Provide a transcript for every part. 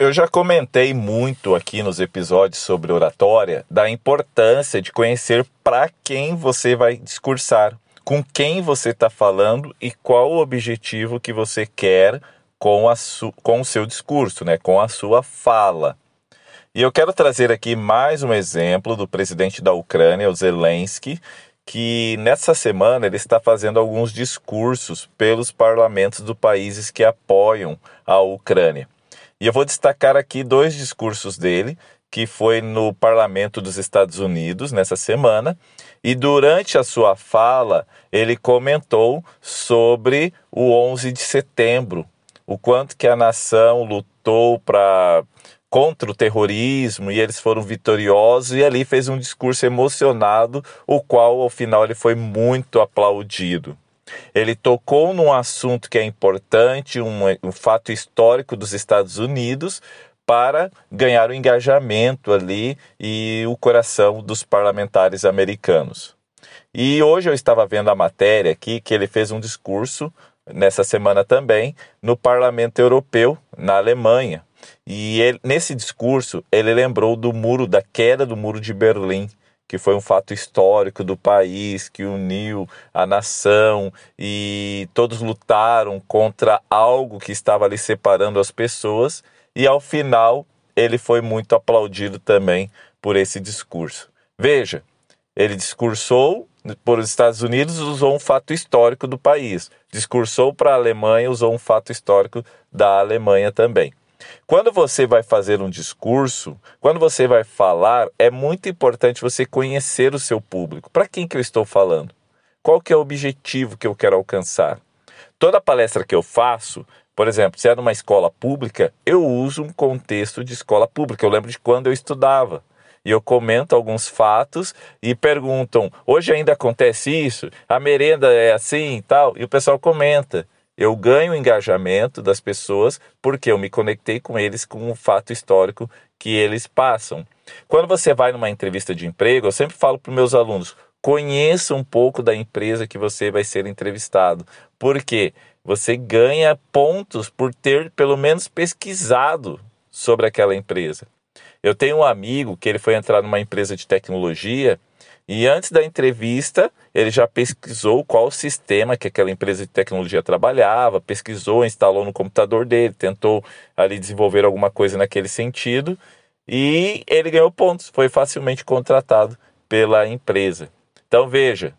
Eu já comentei muito aqui nos episódios sobre oratória da importância de conhecer para quem você vai discursar, com quem você está falando e qual o objetivo que você quer com, a com o seu discurso, né? com a sua fala. E eu quero trazer aqui mais um exemplo do presidente da Ucrânia, o Zelensky, que nessa semana ele está fazendo alguns discursos pelos parlamentos dos países que apoiam a Ucrânia. E eu vou destacar aqui dois discursos dele, que foi no parlamento dos Estados Unidos nessa semana, e durante a sua fala ele comentou sobre o 11 de setembro, o quanto que a nação lutou para contra o terrorismo e eles foram vitoriosos e ali fez um discurso emocionado, o qual ao final ele foi muito aplaudido. Ele tocou num assunto que é importante, um, um fato histórico dos Estados Unidos, para ganhar o engajamento ali e o coração dos parlamentares americanos. E hoje eu estava vendo a matéria aqui que ele fez um discurso nessa semana também no Parlamento Europeu, na Alemanha. E ele, nesse discurso ele lembrou do muro, da queda do muro de Berlim, que foi um fato histórico do país, que uniu a nação e todos lutaram contra algo que estava ali separando as pessoas, e ao final ele foi muito aplaudido também por esse discurso. Veja, ele discursou por os Estados Unidos, usou um fato histórico do país. Discursou para a Alemanha, usou um fato histórico da Alemanha também. Quando você vai fazer um discurso, quando você vai falar, é muito importante você conhecer o seu público. Para quem que eu estou falando? Qual que é o objetivo que eu quero alcançar? Toda palestra que eu faço, por exemplo, se é numa escola pública, eu uso um contexto de escola pública. Eu lembro de quando eu estudava. E eu comento alguns fatos e perguntam: hoje ainda acontece isso? A merenda é assim e tal? E o pessoal comenta. Eu ganho o engajamento das pessoas porque eu me conectei com eles com o fato histórico que eles passam. Quando você vai numa entrevista de emprego, eu sempre falo para meus alunos: conheça um pouco da empresa que você vai ser entrevistado. Porque você ganha pontos por ter pelo menos pesquisado sobre aquela empresa. Eu tenho um amigo que ele foi entrar numa empresa de tecnologia e antes da entrevista, ele já pesquisou qual sistema que aquela empresa de tecnologia trabalhava, pesquisou, instalou no computador dele, tentou ali desenvolver alguma coisa naquele sentido e ele ganhou pontos, foi facilmente contratado pela empresa. Então veja,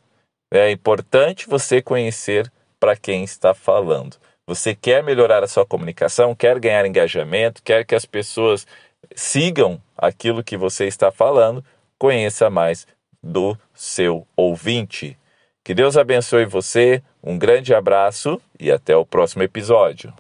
é importante você conhecer para quem está falando. Você quer melhorar a sua comunicação, quer ganhar engajamento, quer que as pessoas sigam aquilo que você está falando, conheça mais do seu ouvinte. Que Deus abençoe você, um grande abraço e até o próximo episódio.